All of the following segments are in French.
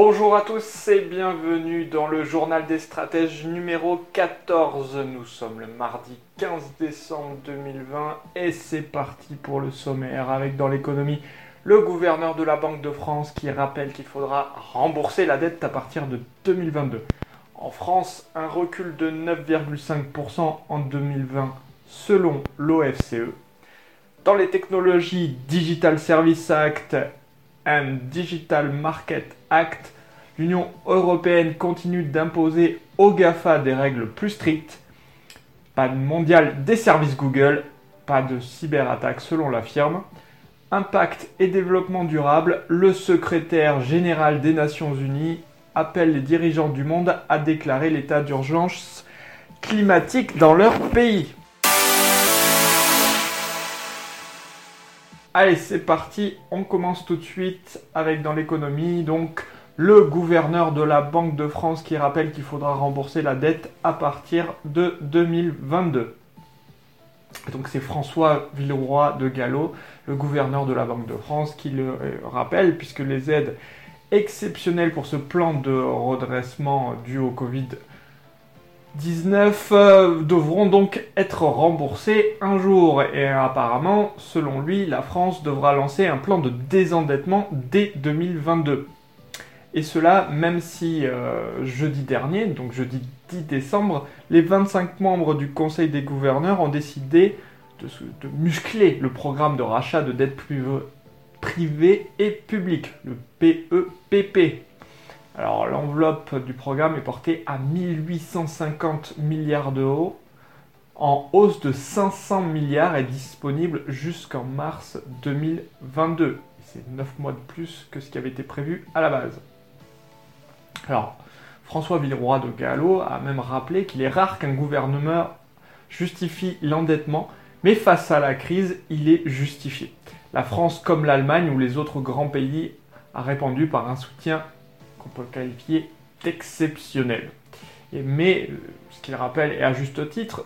Bonjour à tous et bienvenue dans le journal des stratèges numéro 14. Nous sommes le mardi 15 décembre 2020 et c'est parti pour le sommaire avec dans l'économie le gouverneur de la Banque de France qui rappelle qu'il faudra rembourser la dette à partir de 2022. En France, un recul de 9,5% en 2020 selon l'OFCE. Dans les technologies Digital Service Act and Digital Market Act, l'Union européenne continue d'imposer aux GAFA des règles plus strictes. Pas de mondial des services Google, pas de cyberattaque selon la firme. Impact et développement durable, le secrétaire général des Nations Unies appelle les dirigeants du monde à déclarer l'état d'urgence climatique dans leur pays. Allez, c'est parti, on commence tout de suite avec dans l'économie, donc le gouverneur de la Banque de France qui rappelle qu'il faudra rembourser la dette à partir de 2022. Donc c'est François Villeroy de Gallo, le gouverneur de la Banque de France, qui le rappelle, puisque les aides exceptionnelles pour ce plan de redressement dû au Covid 19 euh, devront donc être remboursés un jour et apparemment, selon lui, la France devra lancer un plan de désendettement dès 2022. Et cela même si euh, jeudi dernier, donc jeudi 10 décembre, les 25 membres du Conseil des gouverneurs ont décidé de, de muscler le programme de rachat de dettes privées et publiques, le PEPP. Alors l'enveloppe du programme est portée à 1850 milliards d'euros, en hausse de 500 milliards et disponible jusqu'en mars 2022. C'est 9 mois de plus que ce qui avait été prévu à la base. Alors, François Villeroy de Gallo a même rappelé qu'il est rare qu'un gouvernement justifie l'endettement, mais face à la crise, il est justifié. La France, comme l'Allemagne ou les autres grands pays, a répondu par un soutien qu'on peut qualifier d'exceptionnel. mais, euh, ce qu'il rappelle, et à juste titre,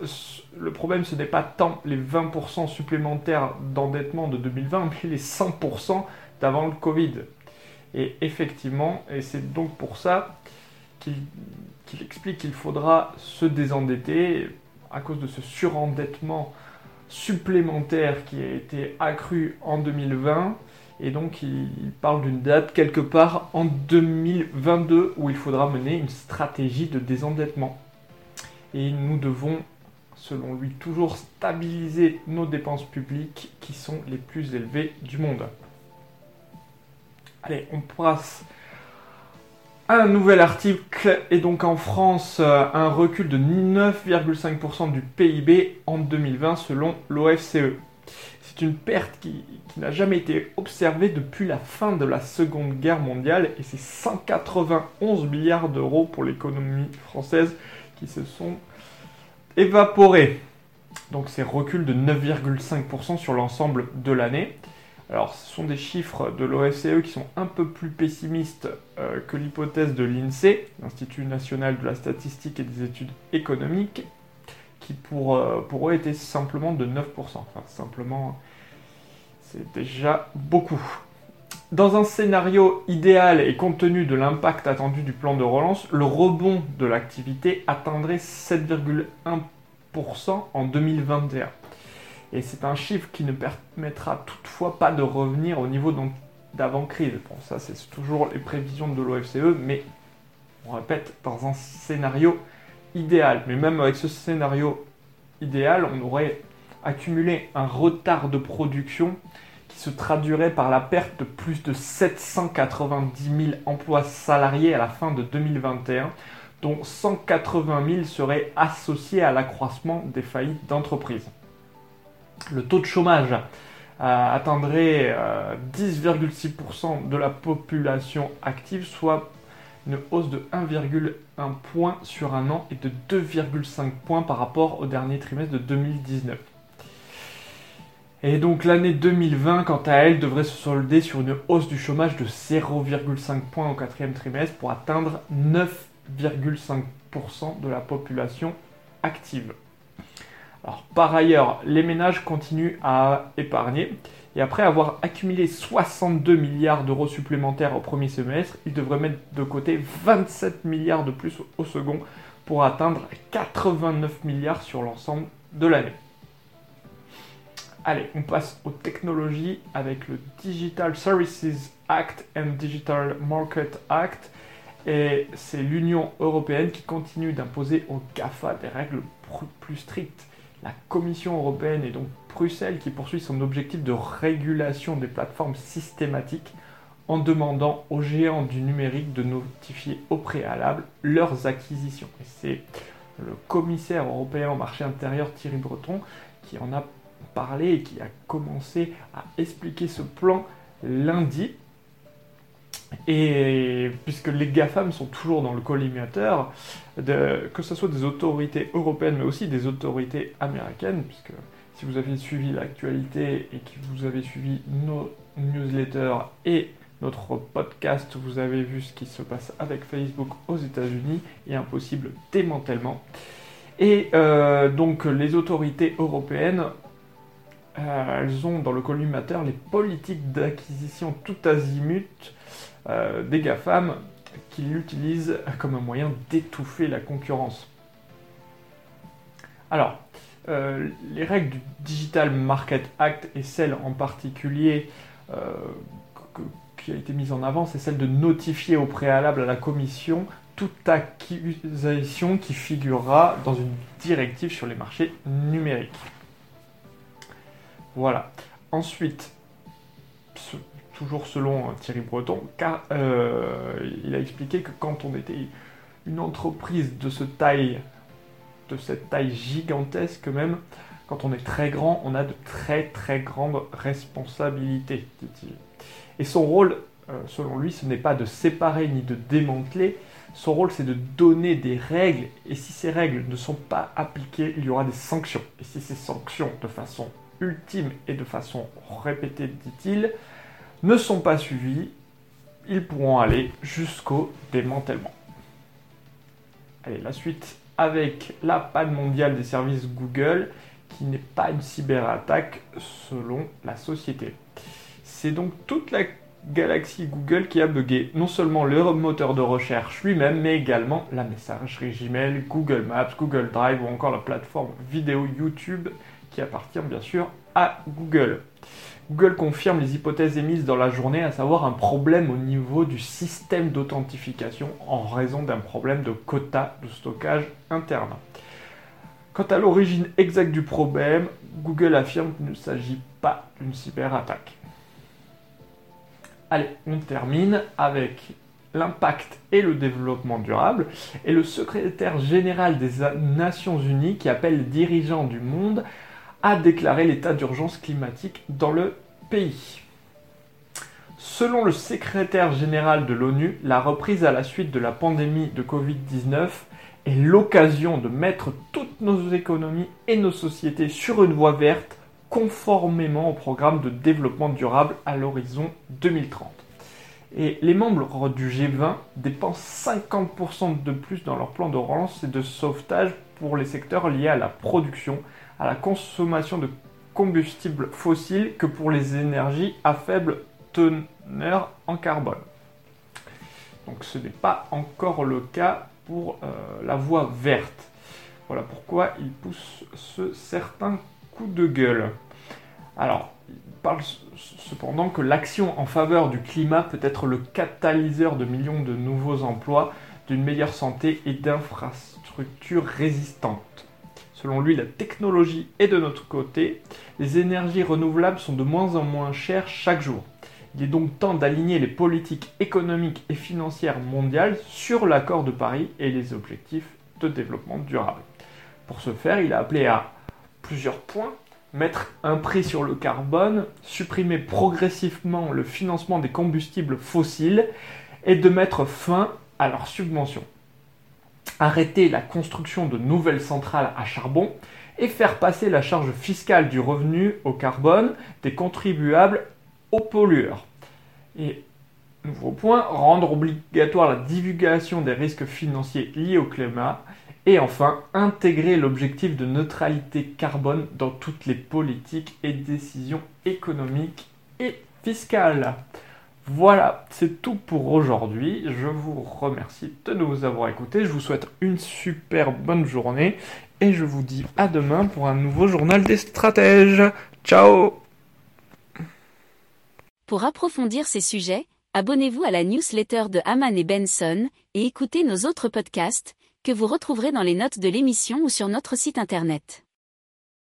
le problème ce n'est pas tant les 20% supplémentaires d'endettement de 2020, mais les 100% d'avant le Covid. Et effectivement, et c'est donc pour ça qu'il explique qu'il faudra se désendetter à cause de ce surendettement supplémentaire qui a été accru en 2020. Et donc il, parle d'une date quelque part en 2022 où il faudra mener une stratégie de désendettement. Et nous devons, selon lui, toujours stabiliser nos dépenses publiques qui sont les plus élevées du monde. Allez, on passe un nouvel article. Et donc en France, un recul de 9,5% du PIB en 2020 selon l'OFCE. C'est une perte qui, n'a jamais été observée depuis la fin de la Seconde Guerre mondiale et c'est 191 milliards d'euros pour l'économie française qui se sont évaporés. Donc c'est recul de 9,5% sur l'ensemble de l'année. Alors, ce sont des chiffres de l'OFCE qui sont un peu plus pessimistes euh, que l'hypothèse de l'INSEE, l'Institut national de la statistique et des études économiques, pour, euh, pour eux était simplement de 9%. Enfin, simplement, c'est déjà beaucoup. Dans un scénario idéal et compte tenu de l'impact attendu du plan de relance, le rebond de l'activité atteindrait 7,1% en 2021. Et c'est un chiffre qui ne permettra toutefois pas de revenir au niveau d'avant-crise. Bon, ça, c'est toujours les prévisions de l'OFCE, mais on répète, dans un scénario idéal. Mais même avec ce scénario idéal, on aurait accumulé un retard de production qui se traduirait par la perte de plus de 790 000 emplois salariés à la fin de 2021, dont 180 000 seraient associés à l'accroissement des faillites d'entreprises. Le taux de chômage euh, atteindrait 10,6% euh, de la population active, soit une hausse de 1,1 point sur un an et de 2,5 points par rapport au dernier trimestre de 2019. Et donc l'année 2020, quant à elle, devrait se solder sur une hausse du chômage de 0,5 points au quatrième trimestre pour atteindre 9,5% de la population active. Alors, par ailleurs, les ménages continuent à épargner et après avoir accumulé 62 milliards d'euros supplémentaires au premier semestre, ils devraient mettre de côté 27 milliards de plus au second pour atteindre 89 milliards sur l'ensemble de l'année. Allez, on passe aux technologies avec le Digital Services Act and Digital Market Act. Et c'est l'Union européenne qui continue d'imposer aux GAFA des règles plus strictes. La Commission européenne et donc Bruxelles qui poursuit son objectif de régulation des plateformes systématiques en demandant aux géants du numérique de notifier au préalable leurs acquisitions. C'est le commissaire européen au marché intérieur Thierry Breton qui en a parlé et qui a commencé à expliquer ce plan lundi. Et puisque les GAFAM sont toujours dans le collimateur, que ce soit des autorités européennes mais aussi des autorités américaines, puisque si vous avez suivi l'actualité et que vous avez suivi nos newsletters et notre podcast, vous avez vu ce qui se passe avec Facebook aux États-Unis et un possible démantèlement. Et euh, donc les autorités européennes euh, elles ont dans le collimateur les politiques d'acquisition tout azimut euh, des GAFAM qui l'utilisent comme un moyen d'étouffer la concurrence. Alors, euh, les règles du Digital Market Act et celles en particulier qui a été mise en avant, c'est celle de notifier au préalable à la Commission toute acquisition qui figurera dans une directive sur les marchés numériques. Voilà. Ensuite, toujours selon euh, Thierry Breton, car euh, il a expliqué que quand on était une entreprise de taille, de cette taille gigantesque même, quand on est très grand, on a de très très grandes responsabilités, dit-il. Et son rôle, euh, selon lui, ce n'est pas de séparer ni de démanteler, son rôle c'est de donner des règles, et si ces règles ne sont pas appliquées, il y aura des sanctions. Et si ces sanctions, de façon ultime et de façon répétée, dit-il, ne sont pas suivis, ils pourront aller jusqu'au démantèlement. Allez, la suite avec la panne mondiale des services Google, qui n'est pas une cyberattaque selon la société. C'est donc toute la galaxie Google qui a bugué non seulement le moteur de recherche lui-même, mais également la messagerie Gmail, Google Maps, Google Drive ou encore la plateforme vidéo YouTube qui appartient bien sûr à Google. Google confirme les hypothèses émises dans la journée, à savoir un problème au niveau du système d'authentification en raison d'un problème de quota de stockage interne. Quant à l'origine exacte du problème, Google affirme qu'il ne s'agit pas d'une cyberattaque. Allez, on termine avec l'impact et le développement durable, et le secrétaire général des Nations Unies qui appelle les dirigeants du monde a déclaré l'état d'urgence climatique dans le pays. Selon le secrétaire général de l'ONU, la reprise à la suite de la pandémie de Covid-19 est l'occasion de mettre toutes nos économies et nos sociétés sur une voie verte conformément au programme de développement durable à l'horizon 2030. Et les membres du G20 dépensent 50% de plus dans leur plan de relance et de sauvetage pour les secteurs liés à la production, à la consommation de combustibles fossiles que pour les énergies à faible teneur en carbone. Donc ce n'est pas encore le cas pour euh, la voie verte. Voilà pourquoi il pousse ce certain coup de gueule. Alors, il parle cependant que l'action en faveur du climat peut être le catalyseur de millions de nouveaux emplois, d'une meilleure santé et d'infrastructures résistantes. Selon lui, la technologie est de notre côté. Les énergies renouvelables sont de moins en moins chères chaque jour. Il est donc temps d'aligner les politiques économiques et financières mondiales sur l'accord de Paris et les objectifs de développement durable. Pour ce faire, il a appelé à plusieurs points mettre un prix sur le carbone, supprimer progressivement le financement des combustibles fossiles et de mettre fin à leurs subventions. Arrêter la construction de nouvelles centrales à charbon et faire passer la charge fiscale du revenu au carbone des contribuables aux pollueurs. Et nouveau point, rendre obligatoire la divulgation des risques financiers liés au climat. Et enfin, intégrer l'objectif de neutralité carbone dans toutes les politiques et décisions économiques et fiscales. Voilà, c'est tout pour aujourd'hui. Je vous remercie de nous avoir écoutés. Je vous souhaite une super bonne journée et je vous dis à demain pour un nouveau journal des stratèges. Ciao Pour approfondir ces sujets, abonnez-vous à la newsletter de Haman et Benson et écoutez nos autres podcasts que vous retrouverez dans les notes de l'émission ou sur notre site internet.